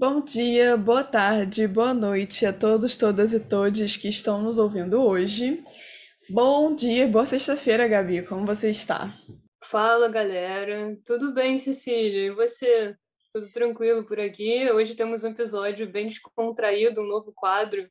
Bom dia, boa tarde, boa noite a todos, todas e todes que estão nos ouvindo hoje. Bom dia, boa sexta-feira, Gabi, como você está? Fala, galera. Tudo bem, Cecília? E você? Tudo tranquilo por aqui? Hoje temos um episódio bem descontraído, um novo quadro.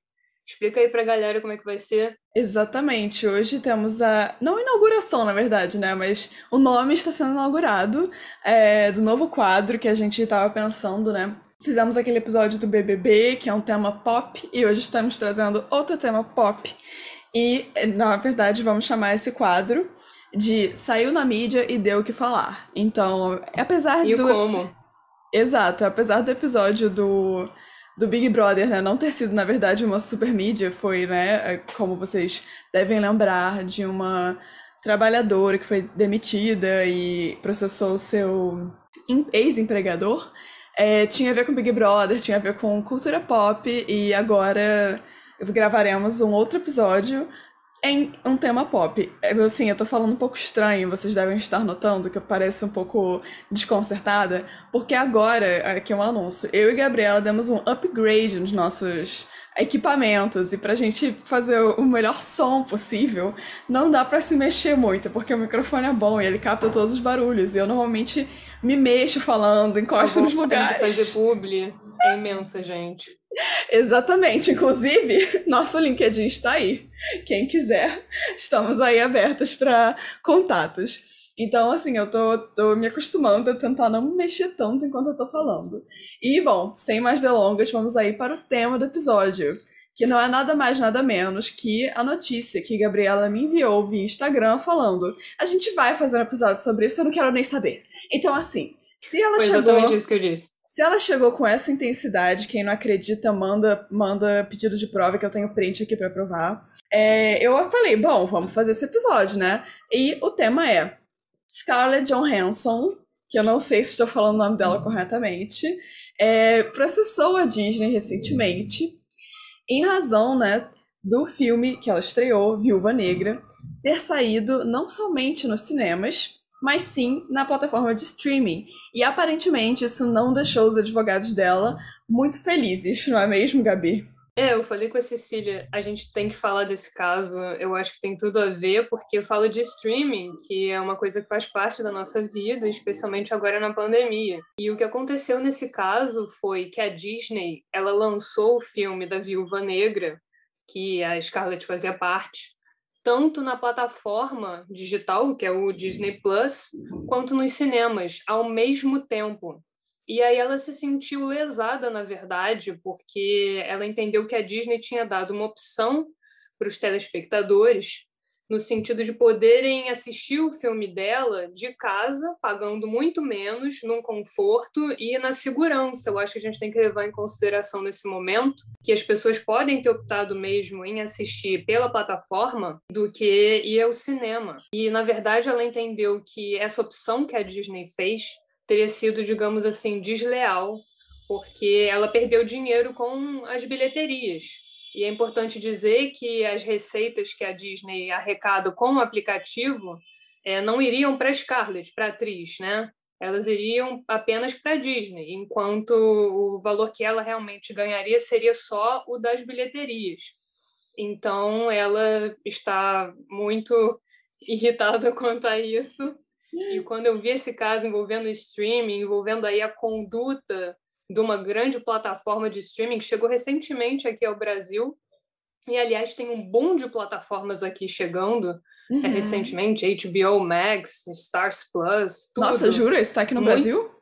Explica aí pra galera como é que vai ser. Exatamente. Hoje temos a. Não inauguração, na verdade, né? Mas o nome está sendo inaugurado é, do novo quadro que a gente estava pensando, né? Fizemos aquele episódio do BBB, que é um tema pop, e hoje estamos trazendo outro tema pop. E, na verdade, vamos chamar esse quadro de Saiu na mídia e deu o que falar. Então, apesar e do. como? Exato, apesar do episódio do, do Big Brother, né, não ter sido, na verdade, uma super mídia, foi, né, como vocês devem lembrar, de uma trabalhadora que foi demitida e processou o seu ex-empregador é, tinha a ver com Big Brother, tinha a ver com cultura pop, e agora gravaremos um outro episódio em um tema pop. É, assim, eu tô falando um pouco estranho, vocês devem estar notando que eu pareço um pouco desconcertada, porque agora, aqui é um anúncio, eu e Gabriela demos um upgrade nos nossos equipamentos e pra gente fazer o melhor som possível, não dá para se mexer muito, porque o microfone é bom e ele capta todos os barulhos. E eu normalmente me mexo falando, encosto nos lugares. fazer publi é imensa, gente. Exatamente. Inclusive, nosso LinkedIn está aí. Quem quiser, estamos aí abertos para contatos. Então, assim, eu tô, tô me acostumando a tentar não me mexer tanto enquanto eu tô falando. E, bom, sem mais delongas, vamos aí para o tema do episódio, que não é nada mais, nada menos que a notícia que Gabriela me enviou via Instagram falando: a gente vai fazer um episódio sobre isso, eu não quero nem saber. Então, assim, se ela Foi chegou. exatamente isso que eu disse. Se ela chegou com essa intensidade, quem não acredita, manda, manda pedido de prova, que eu tenho print aqui para provar. É, eu falei, bom, vamos fazer esse episódio, né? E o tema é Scarlett Johansson, que eu não sei se estou falando o nome dela corretamente, é, processou a Disney recentemente em razão né, do filme que ela estreou, Viúva Negra, ter saído não somente nos cinemas, mas sim na plataforma de streaming. E aparentemente isso não deixou os advogados dela muito felizes, não é mesmo, Gabi? É, eu falei com a Cecília, a gente tem que falar desse caso, eu acho que tem tudo a ver, porque eu falo de streaming, que é uma coisa que faz parte da nossa vida, especialmente agora na pandemia. E o que aconteceu nesse caso foi que a Disney, ela lançou o filme da Viúva Negra, que a Scarlett fazia parte, tanto na plataforma digital, que é o Disney Plus, quanto nos cinemas, ao mesmo tempo. E aí ela se sentiu lesada, na verdade, porque ela entendeu que a Disney tinha dado uma opção para os telespectadores, no sentido de poderem assistir o filme dela de casa, pagando muito menos, num conforto e na segurança. Eu acho que a gente tem que levar em consideração nesse momento que as pessoas podem ter optado mesmo em assistir pela plataforma do que ir ao cinema. E, na verdade, ela entendeu que essa opção que a Disney fez teria sido, digamos assim, desleal, porque ela perdeu dinheiro com as bilheterias. E é importante dizer que as receitas que a Disney arrecada com o aplicativo é, não iriam para Scarlett, para a atriz, né? Elas iriam apenas para a Disney, enquanto o valor que ela realmente ganharia seria só o das bilheterias. Então, ela está muito irritada quanto a isso e quando eu vi esse caso envolvendo streaming, envolvendo aí a conduta de uma grande plataforma de streaming que chegou recentemente aqui ao Brasil, e aliás tem um boom de plataformas aqui chegando é, uhum. é, recentemente, HBO Max, Stars Plus, tudo. Nossa, jura? Isso tá aqui no Muito... Brasil?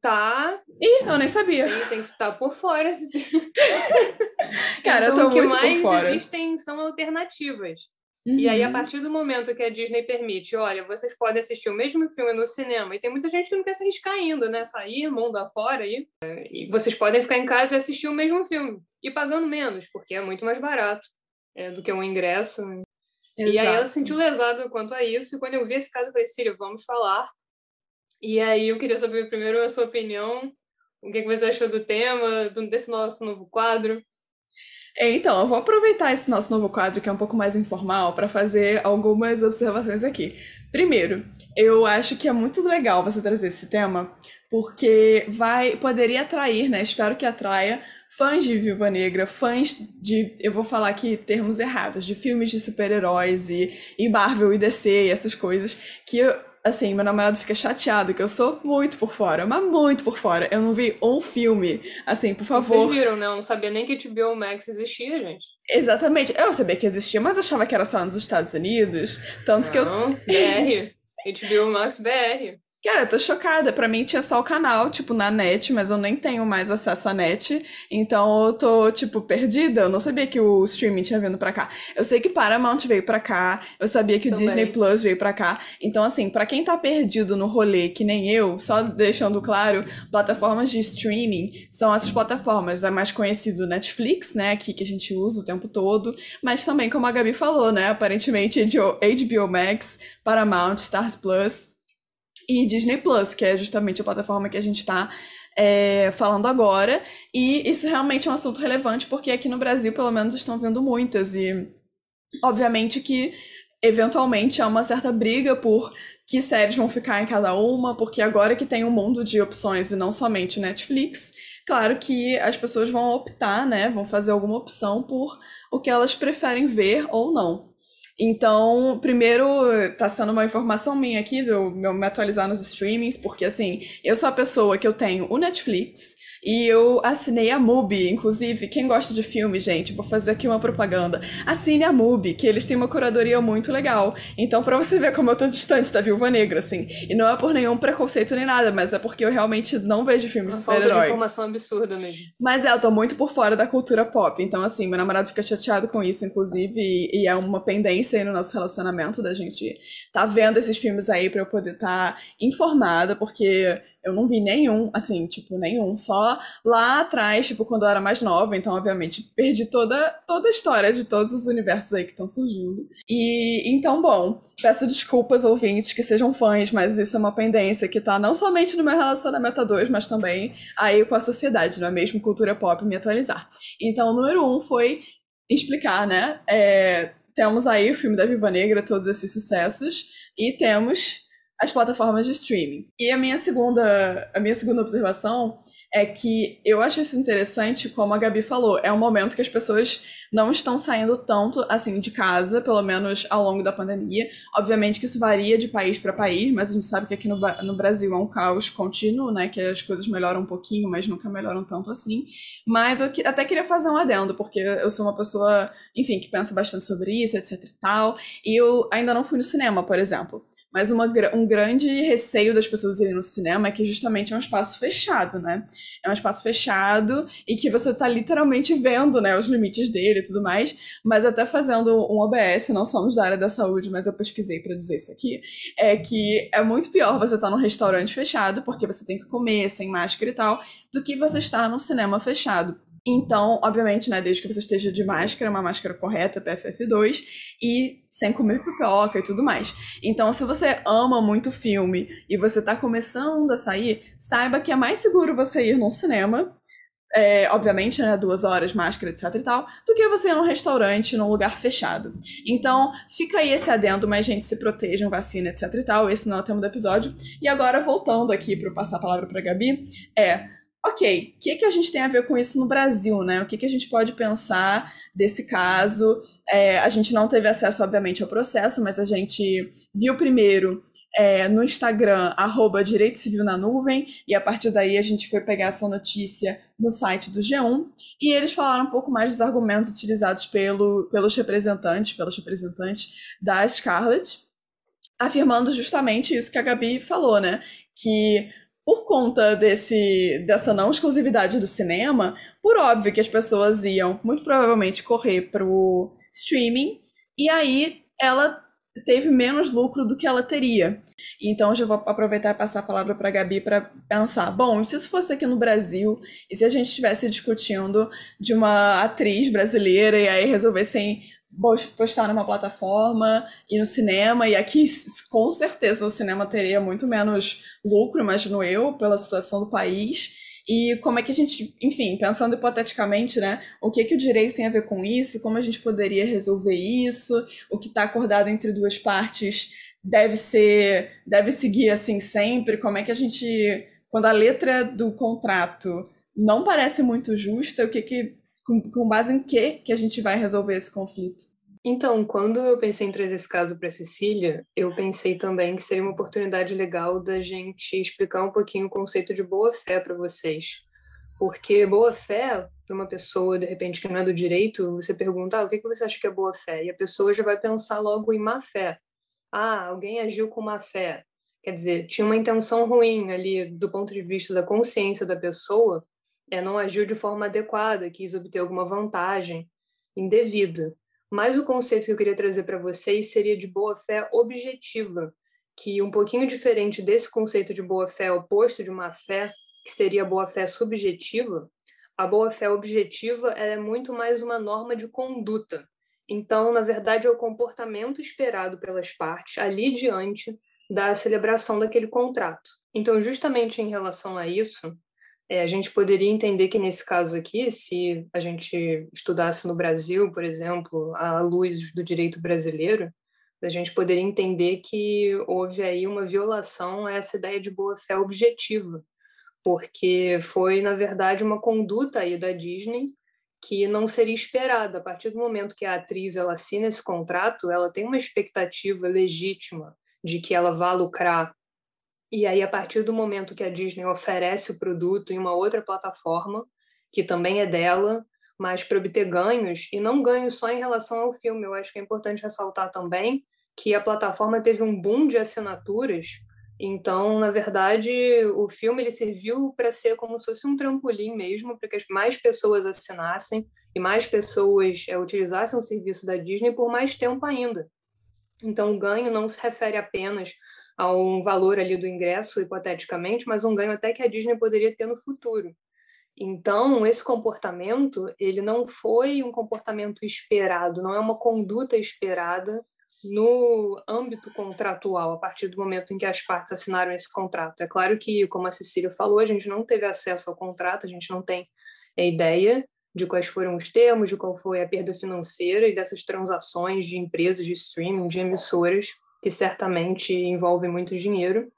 Tá. Ih, eu nem sabia. Tem, tem que estar por fora. Cara, então, eu tô muito por fora. O que mais existem são alternativas. Uhum. E aí, a uhum. partir do momento que a Disney permite, olha, vocês podem assistir o mesmo filme no cinema, e tem muita gente que não quer se arriscar ainda, né? Sair, mundo afora aí. E vocês podem ficar em casa e assistir o mesmo filme. E pagando menos, porque é muito mais barato é, do que um ingresso. Exato. E aí ela se sentiu lesada quanto a isso. E quando eu vi esse caso, eu falei, Síria, vamos falar. E aí eu queria saber primeiro a sua opinião. O que, que você achou do tema, desse nosso novo quadro? Então, eu vou aproveitar esse nosso novo quadro, que é um pouco mais informal, para fazer algumas observações aqui. Primeiro, eu acho que é muito legal você trazer esse tema, porque vai poderia atrair, né? Espero que atraia fãs de Viúva Negra, fãs de, eu vou falar aqui termos errados, de filmes de super-heróis e, e Marvel e DC e essas coisas, que assim, meu namorado fica chateado que eu sou muito por fora, mas muito por fora. Eu não vi um filme, assim, por favor. Vocês viram, né? Eu não sabia nem que HBO Max existia, gente. Exatamente. Eu sabia que existia, mas achava que era só nos Estados Unidos. Tanto não, que eu. BR. HBO Max BR. Cara, eu tô chocada. Pra mim tinha só o canal, tipo, na net, mas eu nem tenho mais acesso à net. Então eu tô, tipo, perdida. Eu não sabia que o streaming tinha vindo pra cá. Eu sei que Paramount veio pra cá. Eu sabia que o Também. Disney Plus veio pra cá. Então, assim, pra quem tá perdido no rolê, que nem eu, só deixando claro, plataformas de streaming são essas plataformas. É mais conhecido Netflix, né? Aqui que a gente usa o tempo todo. Mas também, como a Gabi falou, né? Aparentemente HBO Max, Paramount, Stars Plus e Disney Plus, que é justamente a plataforma que a gente está é, falando agora. E isso realmente é um assunto relevante, porque aqui no Brasil, pelo menos, estão vindo muitas. E obviamente que eventualmente há uma certa briga por que séries vão ficar em cada uma, porque agora que tem um mundo de opções e não somente Netflix, claro que as pessoas vão optar, né? Vão fazer alguma opção por o que elas preferem ver ou não. Então, primeiro, tá sendo uma informação minha aqui, de eu me atualizar nos streamings, porque assim, eu sou a pessoa que eu tenho o Netflix, e eu assinei a MUBI, inclusive, quem gosta de filme, gente, vou fazer aqui uma propaganda. Assine a MUBI, que eles têm uma curadoria muito legal. Então, pra você ver como eu tô distante da Viúva Negra, assim. E não é por nenhum preconceito nem nada, mas é porque eu realmente não vejo filmes de super-herói. Falta de informação absurda mesmo. Mas é, eu tô muito por fora da cultura pop. Então, assim, meu namorado fica chateado com isso, inclusive, e, e é uma pendência aí no nosso relacionamento da gente tá vendo esses filmes aí pra eu poder estar tá informada, porque eu não vi nenhum, assim, tipo, nenhum. Só lá atrás, tipo, quando eu era mais nova. Então, obviamente, perdi toda, toda a história de todos os universos aí que estão surgindo. E, então, bom, peço desculpas, ouvintes, que sejam fãs, mas isso é uma pendência que tá não somente no meu relacionamento a dois, mas também aí com a sociedade, não é mesmo? Cultura pop me atualizar. Então, o número um foi explicar, né? É, temos aí o filme da Viva Negra, todos esses sucessos, e temos as plataformas de streaming. E a minha segunda, a minha segunda observação é que eu acho isso interessante, como a Gabi falou, é um momento que as pessoas não estão saindo tanto assim de casa, pelo menos ao longo da pandemia. Obviamente que isso varia de país para país, mas a gente sabe que aqui no, no Brasil é um caos contínuo, né? Que as coisas melhoram um pouquinho, mas nunca melhoram tanto assim. Mas eu que, até queria fazer um adendo, porque eu sou uma pessoa, enfim, que pensa bastante sobre isso, etc e tal. E eu ainda não fui no cinema, por exemplo. Mas uma, um grande receio das pessoas irem no cinema é que justamente é um espaço fechado, né? É um espaço fechado e que você tá literalmente vendo, né, os limites dele e tudo mais. Mas até fazendo um OBS, não somos da área da saúde, mas eu pesquisei para dizer isso aqui, é que é muito pior você estar tá num restaurante fechado, porque você tem que comer sem máscara e tal, do que você estar num cinema fechado. Então, obviamente, né, desde que você esteja de máscara, uma máscara correta, PFF2, e sem comer pipoca e tudo mais. Então, se você ama muito filme e você tá começando a sair, saiba que é mais seguro você ir num cinema, é, obviamente, né, duas horas, máscara, etc e tal, do que você ir num restaurante, num lugar fechado. Então, fica aí esse adendo, mas gente, se protejam, vacina, etc e tal, esse não é o tema do episódio. E agora, voltando aqui para passar a palavra pra Gabi, é ok, o que, que a gente tem a ver com isso no Brasil, né? O que, que a gente pode pensar desse caso? É, a gente não teve acesso, obviamente, ao processo, mas a gente viu primeiro é, no Instagram, arroba Direito Civil na Nuvem, e a partir daí a gente foi pegar essa notícia no site do G1, e eles falaram um pouco mais dos argumentos utilizados pelo, pelos representantes, pelos representantes da Scarlett, afirmando justamente isso que a Gabi falou, né? Que por conta desse, dessa não exclusividade do cinema, por óbvio que as pessoas iam muito provavelmente correr pro streaming, e aí ela teve menos lucro do que ela teria. Então, já vou aproveitar e passar a palavra para a Gabi para pensar: bom, e se isso fosse aqui no Brasil, e se a gente estivesse discutindo de uma atriz brasileira e aí resolvessem postar numa plataforma e no cinema, e aqui com certeza o cinema teria muito menos lucro, imagino eu, pela situação do país. e como é que a gente, enfim, pensando hipoteticamente, né, o que que o direito tem a ver com isso, como a gente poderia resolver isso, o que está acordado entre duas partes deve ser, deve seguir assim sempre, como é que a gente, quando a letra do contrato não parece muito justa, o que que, com, com base em que que a gente vai resolver esse conflito? Então, quando eu pensei em trazer esse caso para Cecília, eu pensei também que seria uma oportunidade legal da gente explicar um pouquinho o conceito de boa-fé para vocês. Porque boa-fé, para uma pessoa, de repente, que não é do direito, você pergunta, ah, o que você acha que é boa-fé? E a pessoa já vai pensar logo em má-fé. Ah, alguém agiu com má-fé. Quer dizer, tinha uma intenção ruim ali, do ponto de vista da consciência da pessoa, é, não agiu de forma adequada, quis obter alguma vantagem indevida. Mas o conceito que eu queria trazer para vocês seria de boa-fé objetiva, que um pouquinho diferente desse conceito de boa-fé oposto de má fé, que seria a boa-fé subjetiva, a boa-fé objetiva é muito mais uma norma de conduta. Então, na verdade, é o comportamento esperado pelas partes ali diante da celebração daquele contrato. Então, justamente em relação a isso, é, a gente poderia entender que nesse caso aqui, se a gente estudasse no Brasil, por exemplo, à luz do direito brasileiro, a gente poderia entender que houve aí uma violação a essa ideia de boa-fé objetiva, porque foi, na verdade, uma conduta aí da Disney que não seria esperada. A partir do momento que a atriz ela assina esse contrato, ela tem uma expectativa legítima de que ela vá lucrar e aí, a partir do momento que a Disney oferece o produto em uma outra plataforma, que também é dela, mas para obter ganhos, e não ganhos só em relação ao filme, eu acho que é importante ressaltar também que a plataforma teve um boom de assinaturas, então, na verdade, o filme ele serviu para ser como se fosse um trampolim mesmo, para que mais pessoas assinassem e mais pessoas é, utilizassem o serviço da Disney por mais tempo ainda. Então, o ganho não se refere apenas a um valor ali do ingresso, hipoteticamente, mas um ganho até que a Disney poderia ter no futuro. Então, esse comportamento, ele não foi um comportamento esperado, não é uma conduta esperada no âmbito contratual, a partir do momento em que as partes assinaram esse contrato. É claro que, como a Cecília falou, a gente não teve acesso ao contrato, a gente não tem a ideia de quais foram os termos, de qual foi a perda financeira e dessas transações de empresas de streaming, de emissoras que certamente envolve muito dinheiro,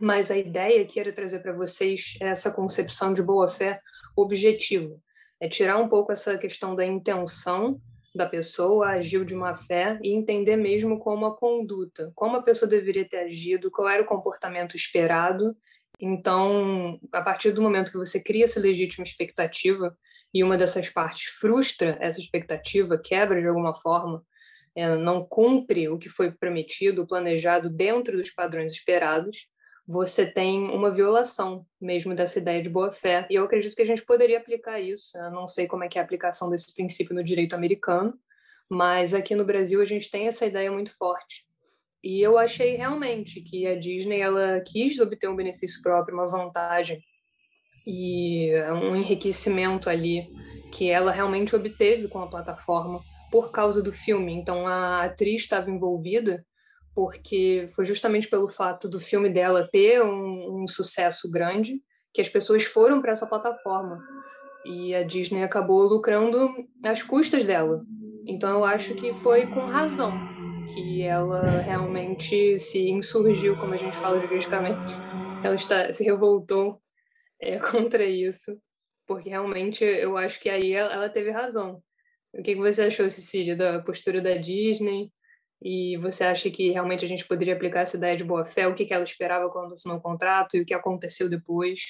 mas a ideia que era trazer para vocês é essa concepção de boa-fé objetiva, é tirar um pouco essa questão da intenção da pessoa, agiu de má fé e entender mesmo como a conduta, como a pessoa deveria ter agido, qual era o comportamento esperado. Então, a partir do momento que você cria essa legítima expectativa e uma dessas partes frustra essa expectativa, quebra de alguma forma não cumpre o que foi prometido, planejado dentro dos padrões esperados, você tem uma violação mesmo dessa ideia de boa-fé. E eu acredito que a gente poderia aplicar isso. Eu não sei como é que é a aplicação desse princípio no direito americano, mas aqui no Brasil a gente tem essa ideia muito forte. E eu achei realmente que a Disney ela quis obter um benefício próprio, uma vantagem e um enriquecimento ali que ela realmente obteve com a plataforma por causa do filme. Então a atriz estava envolvida porque foi justamente pelo fato do filme dela ter um, um sucesso grande que as pessoas foram para essa plataforma e a Disney acabou lucrando às custas dela. Então eu acho que foi com razão que ela realmente se insurgiu, como a gente fala juridicamente. Ela está, se revoltou é, contra isso, porque realmente eu acho que aí ela teve razão. O que você achou, Cecília, da postura da Disney? E você acha que realmente a gente poderia aplicar essa ideia de boa-fé? O que ela esperava quando assinou o contrato e o que aconteceu depois?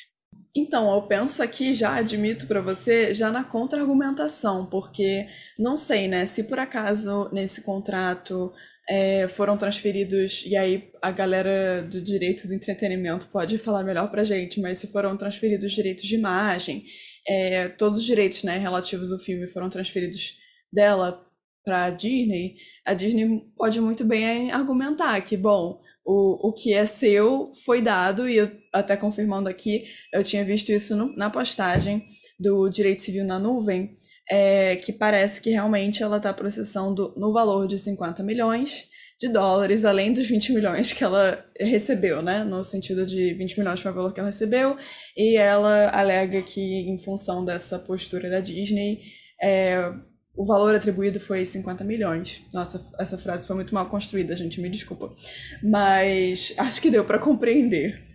Então, eu penso aqui, já admito para você, já na contra-argumentação, porque não sei, né, se por acaso nesse contrato é, foram transferidos, e aí a galera do direito do entretenimento pode falar melhor pra gente, mas se foram transferidos direitos de imagem é, todos os direitos né, relativos ao filme foram transferidos dela para a Disney, a Disney pode muito bem argumentar que, bom, o, o que é seu foi dado, e eu até confirmando aqui, eu tinha visto isso no, na postagem do Direito Civil na Nuvem, é, que parece que realmente ela está processando no valor de 50 milhões de dólares, além dos 20 milhões que ela recebeu, né? No sentido de 20 milhões foi o valor que ela recebeu, e ela alega que, em função dessa postura da Disney, é, o valor atribuído foi 50 milhões. Nossa, essa frase foi muito mal construída, gente, me desculpa. Mas acho que deu para compreender.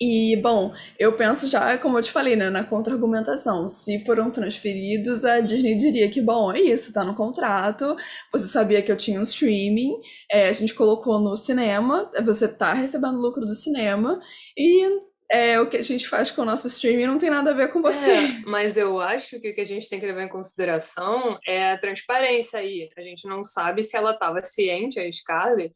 E, bom, eu penso já, como eu te falei, né, na contra-argumentação. Se foram transferidos, a Disney diria que, bom, é isso, tá no contrato, você sabia que eu tinha um streaming, é, a gente colocou no cinema, você tá recebendo lucro do cinema, e é, o que a gente faz com o nosso streaming não tem nada a ver com você. É, mas eu acho que o que a gente tem que levar em consideração é a transparência aí. A gente não sabe se ela estava ciente, a Scarlett,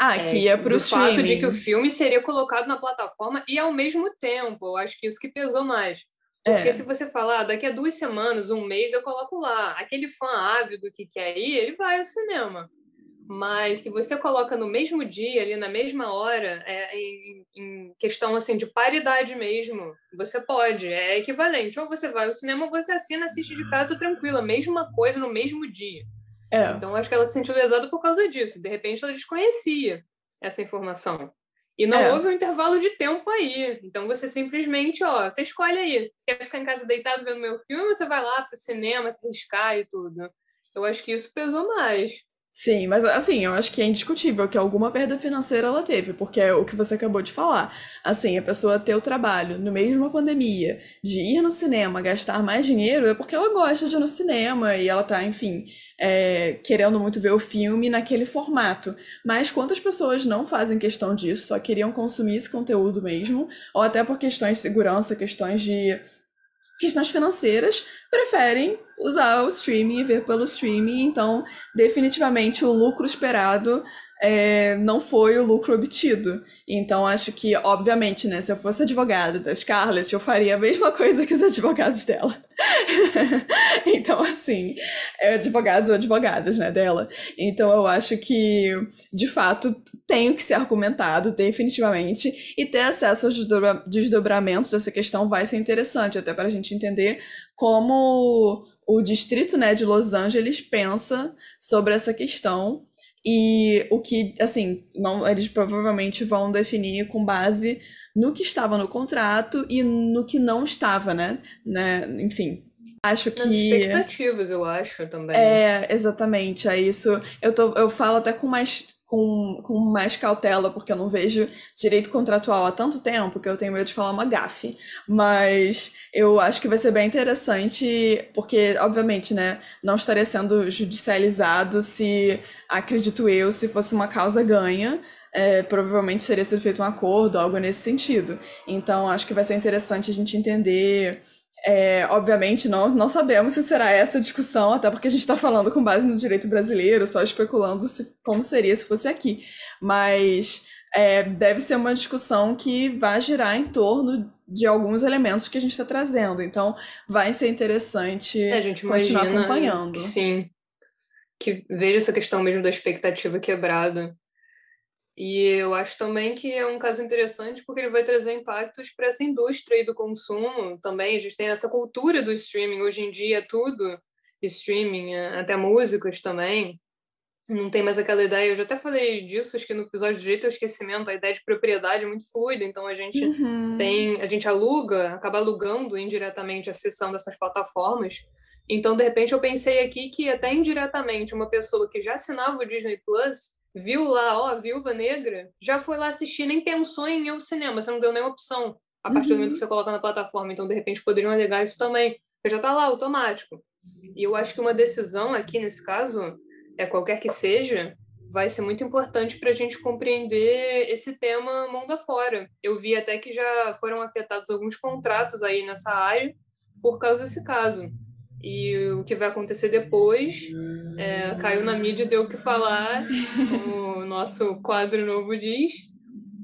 ah, é, que ia pro do fato de que o filme seria colocado na plataforma e ao mesmo tempo, eu acho que isso que pesou mais. Porque é. se você falar, ah, daqui a duas semanas, um mês, eu coloco lá. Aquele fã ávido que quer ir, ele vai ao cinema. Mas se você coloca no mesmo dia, ali na mesma hora, é, em, em, questão assim de paridade mesmo, você pode, é equivalente. Ou você vai ao cinema ou você assina, assiste de casa tranquila, mesma coisa no mesmo dia. É. Então, acho que ela se sentiu lesada por causa disso. De repente, ela desconhecia essa informação. E não é. houve um intervalo de tempo aí. Então, você simplesmente, ó, você escolhe aí. Quer ficar em casa deitado vendo meu filme ou você vai lá para o cinema, se arriscar e tudo? Eu acho que isso pesou mais. Sim, mas assim, eu acho que é indiscutível que alguma perda financeira ela teve, porque é o que você acabou de falar. Assim, a pessoa ter o trabalho no meio de uma pandemia, de ir no cinema, gastar mais dinheiro, é porque ela gosta de ir no cinema e ela tá, enfim, é, querendo muito ver o filme naquele formato. Mas quantas pessoas não fazem questão disso, só queriam consumir esse conteúdo mesmo, ou até por questões de segurança, questões de questões financeiras, preferem usar o streaming e ver pelo streaming. Então, definitivamente, o lucro esperado é, não foi o lucro obtido. Então, acho que, obviamente, né, se eu fosse advogada da Scarlett, eu faria a mesma coisa que os advogados dela. então, assim, é, advogados ou advogadas, né, dela. Então, eu acho que, de fato, tem que ser argumentado, definitivamente, e ter acesso aos desdobramentos dessa questão vai ser interessante, até para a gente entender como o distrito né, de Los Angeles pensa sobre essa questão e o que, assim, não, eles provavelmente vão definir com base no que estava no contrato e no que não estava, né? né? Enfim, acho que. Nas expectativas, eu acho também. É, exatamente. É isso. Eu, tô, eu falo até com mais com, com mais cautela, porque eu não vejo direito contratual há tanto tempo que eu tenho medo de falar uma gafe. Mas eu acho que vai ser bem interessante, porque, obviamente, né, não estaria sendo judicializado se, acredito eu, se fosse uma causa ganha. É, provavelmente seria sido feito um acordo, algo nesse sentido. Então, acho que vai ser interessante a gente entender é, obviamente, não, não sabemos se será essa a discussão, até porque a gente está falando com base no direito brasileiro, só especulando se, como seria se fosse aqui. Mas é, deve ser uma discussão que vai girar em torno de alguns elementos que a gente está trazendo. Então, vai ser interessante é, continuar acompanhando. sim, que veja essa questão mesmo da expectativa quebrada e eu acho também que é um caso interessante porque ele vai trazer impactos para essa indústria do consumo também. A gente tem essa cultura do streaming, hoje em dia é tudo streaming, é, até músicas também. Não tem mais aquela ideia, eu já até falei disso, acho que no episódio de Direito ao Esquecimento, a ideia de propriedade é muito fluida, então a gente uhum. tem, a gente aluga, acaba alugando indiretamente a sessão dessas plataformas. Então, de repente, eu pensei aqui que até indiretamente uma pessoa que já assinava o Disney Plus viu lá, ó, Viúva Negra, já foi lá assistir, nem pensou em ir ao cinema, você não deu nenhuma opção a partir uhum. do momento que você coloca na plataforma. Então, de repente, poderiam alegar isso também, porque já está lá, automático. E eu acho que uma decisão aqui, nesse caso, é qualquer que seja, vai ser muito importante para a gente compreender esse tema mundo afora. Eu vi até que já foram afetados alguns contratos aí nessa área por causa desse caso. E o que vai acontecer depois é, caiu na mídia, deu o que falar, o nosso quadro novo diz.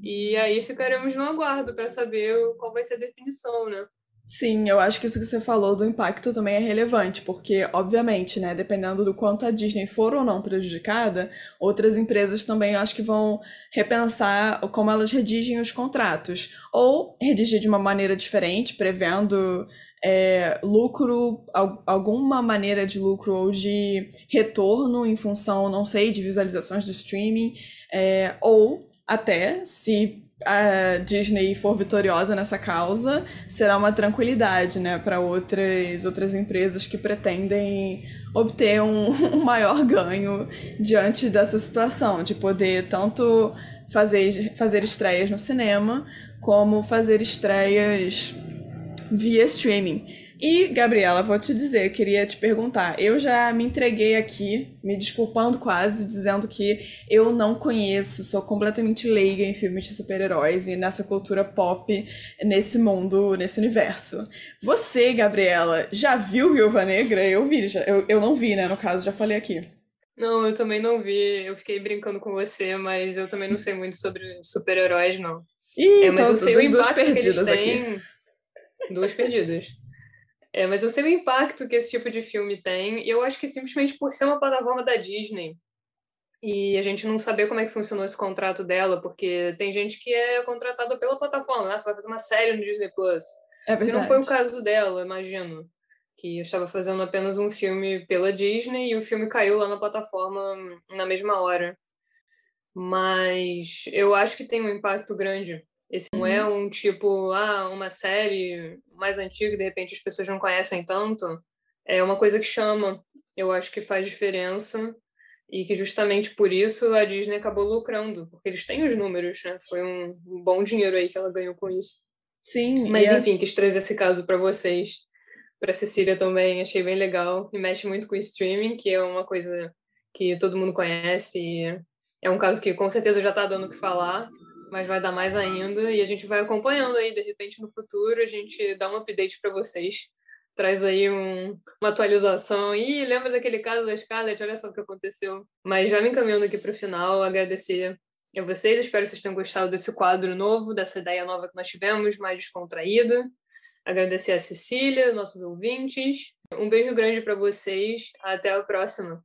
E aí ficaremos no aguardo para saber qual vai ser a definição, né? Sim, eu acho que isso que você falou do impacto também é relevante, porque, obviamente, né, dependendo do quanto a Disney for ou não prejudicada, outras empresas também acho que vão repensar como elas redigem os contratos. Ou redigir de uma maneira diferente, prevendo é, lucro, alguma maneira de lucro ou de retorno em função, não sei, de visualizações do streaming, é, ou até se a Disney for vitoriosa nessa causa, será uma tranquilidade, né, para outras outras empresas que pretendem obter um, um, maior ganho diante dessa situação, de poder tanto fazer fazer estreias no cinema como fazer estreias via streaming. E, Gabriela, vou te dizer, queria te perguntar. Eu já me entreguei aqui, me desculpando quase, dizendo que eu não conheço, sou completamente leiga em filmes de super-heróis e nessa cultura pop, nesse mundo, nesse universo. Você, Gabriela, já viu Viúva Negra? Eu vi, já, eu, eu não vi, né? No caso, já falei aqui. Não, eu também não vi. Eu fiquei brincando com você, mas eu também não sei muito sobre super-heróis, não. Ih, é, mas então, eu sei o impacto que eles têm. Aqui. Duas perdidas. É, mas eu sei o impacto que esse tipo de filme tem, e eu acho que simplesmente por ser uma plataforma da Disney e a gente não saber como é que funcionou esse contrato dela, porque tem gente que é contratada pela plataforma, né? Você vai fazer uma série no Disney Plus. É verdade. E não foi o caso dela, imagino. Que estava fazendo apenas um filme pela Disney e o filme caiu lá na plataforma na mesma hora. Mas eu acho que tem um impacto grande esse não é uhum. um tipo, ah, uma série mais antiga e de repente as pessoas não conhecem tanto. É uma coisa que chama, eu acho que faz diferença e que justamente por isso a Disney acabou lucrando, porque eles têm os números, né? Foi um bom dinheiro aí que ela ganhou com isso. Sim. Mas enfim, a... quis trazer esse caso para vocês. Para Cecília também, achei bem legal e mexe muito com o streaming, que é uma coisa que todo mundo conhece e é um caso que com certeza já está dando o que falar mas vai dar mais ainda e a gente vai acompanhando aí, de repente no futuro a gente dá um update para vocês, traz aí um, uma atualização. E lembra daquele caso da Scarlett? Olha só o que aconteceu. Mas já me encaminhando aqui para o final, agradecer a vocês, espero que vocês tenham gostado desse quadro novo, dessa ideia nova que nós tivemos, mais descontraída. Agradecer a Cecília, nossos ouvintes. Um beijo grande para vocês. Até a próxima.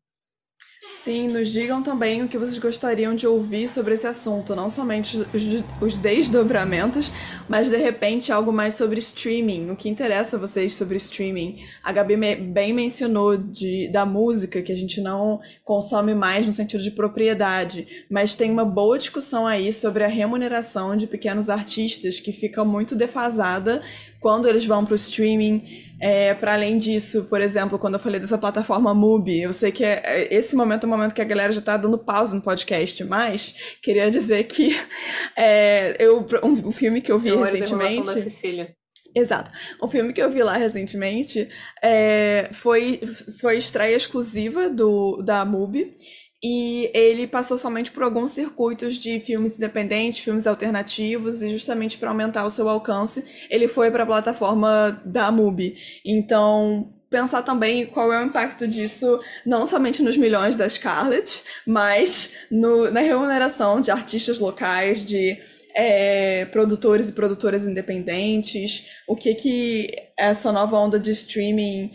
Sim, nos digam também o que vocês gostariam de ouvir sobre esse assunto, não somente os, os desdobramentos, mas de repente algo mais sobre streaming, o que interessa a vocês sobre streaming. A Gabi bem mencionou de, da música, que a gente não consome mais no sentido de propriedade, mas tem uma boa discussão aí sobre a remuneração de pequenos artistas, que fica muito defasada quando eles vão para o streaming. É, para além disso, por exemplo, quando eu falei dessa plataforma Mubi, eu sei que é, é, esse momento é o momento que a galera já está dando pausa no podcast, mas queria dizer que é, eu, um, um, filme que eu vi é recentemente. Da Sicília. Exato. Um filme que eu vi lá recentemente é, foi, foi estreia exclusiva do, da MUBI e ele passou somente por alguns circuitos de filmes independentes, filmes alternativos, e justamente para aumentar o seu alcance, ele foi para a plataforma da MUBI. Então, pensar também qual é o impacto disso, não somente nos milhões da Scarlett, mas no, na remuneração de artistas locais, de é, produtores e produtoras independentes, o que que essa nova onda de streaming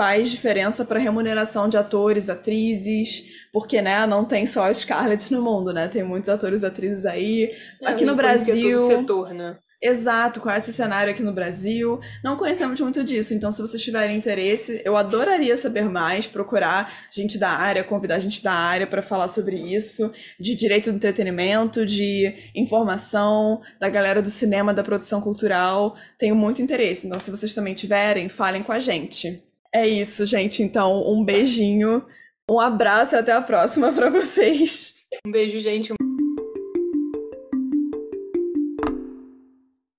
faz diferença para remuneração de atores, atrizes, porque, né, não tem só as Scarlett no mundo, né? Tem muitos atores atrizes aí. É, aqui no Brasil. setor, né? Exato, com esse cenário aqui no Brasil. Não conhecemos muito disso, então se vocês tiverem interesse, eu adoraria saber mais, procurar gente da área, convidar gente da área para falar sobre isso, de direito do entretenimento, de informação, da galera do cinema, da produção cultural. Tenho muito interesse, então se vocês também tiverem, falem com a gente. É isso, gente. Então, um beijinho, um abraço e até a próxima para vocês. Um beijo, gente.